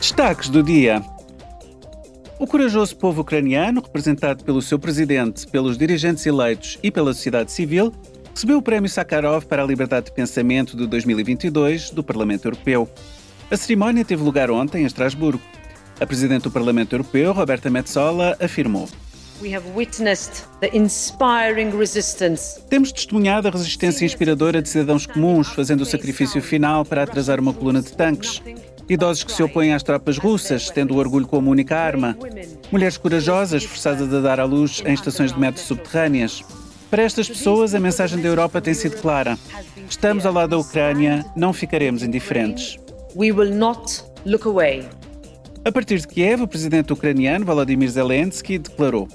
Destaques do dia. O corajoso povo ucraniano, representado pelo seu presidente, pelos dirigentes eleitos e pela sociedade civil, recebeu o Prémio Sakharov para a Liberdade de Pensamento de 2022 do Parlamento Europeu. A cerimónia teve lugar ontem em Estrasburgo. A Presidente do Parlamento Europeu, Roberta Metsola, afirmou: temos testemunhado a resistência inspiradora de cidadãos comuns, fazendo o sacrifício final para atrasar uma coluna de tanques. Idosos que se opõem às tropas russas, tendo o orgulho como única arma. Mulheres corajosas, forçadas a dar à luz em estações de metro subterrâneas. Para estas pessoas, a mensagem da Europa tem sido clara. Estamos ao lado da Ucrânia, não ficaremos indiferentes. A partir de Kiev, o presidente ucraniano Volodymyr Zelensky declarou: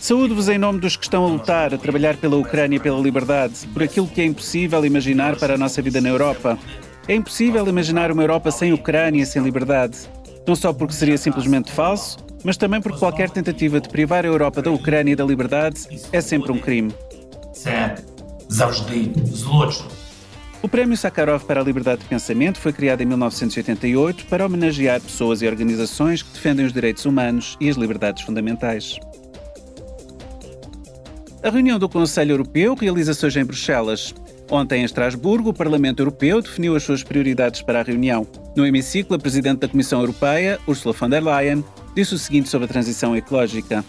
Saúdo-vos em nome dos que estão a lutar, a trabalhar pela Ucrânia e pela liberdade, por aquilo que é impossível imaginar para a nossa vida na Europa. É impossível imaginar uma Europa sem Ucrânia e sem liberdade. Não só porque seria simplesmente falso, mas também porque qualquer tentativa de privar a Europa da Ucrânia e da liberdade é sempre um crime. O Prémio Sakharov para a Liberdade de Pensamento foi criado em 1988 para homenagear pessoas e organizações que defendem os direitos humanos e as liberdades fundamentais. A reunião do Conselho Europeu realiza-se hoje em Bruxelas. Ontem, em Estrasburgo, o Parlamento Europeu definiu as suas prioridades para a reunião. No hemiciclo, a Presidente da Comissão Europeia, Ursula von der Leyen, disse o seguinte sobre a transição ecológica.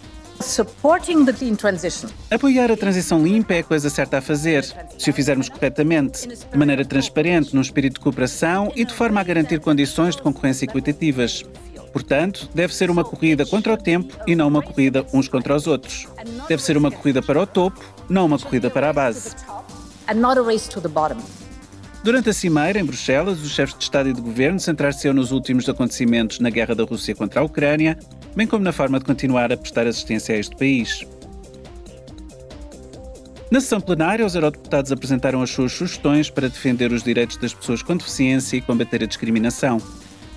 Apoiar a transição limpa é a coisa certa a fazer, se o fizermos corretamente, de maneira transparente, num espírito de cooperação e de forma a garantir condições de concorrência equitativas. Portanto, deve ser uma corrida contra o tempo e não uma corrida uns contra os outros. Deve ser uma corrida para o topo, não uma corrida para a base. Durante a cimeira, em Bruxelas, os chefes de Estado e de Governo centrar-se nos últimos acontecimentos na guerra da Rússia contra a Ucrânia, bem como na forma de continuar a prestar assistência a este país. Na sessão plenária, os eurodeputados apresentaram as suas sugestões para defender os direitos das pessoas com deficiência e combater a discriminação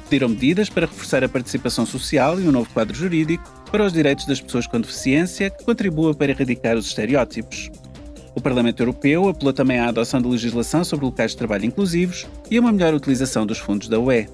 pediram medidas para reforçar a participação social e um novo quadro jurídico para os direitos das pessoas com deficiência que contribua para erradicar os estereótipos. O Parlamento Europeu apelou também à adoção de legislação sobre locais de trabalho inclusivos e a uma melhor utilização dos fundos da UE.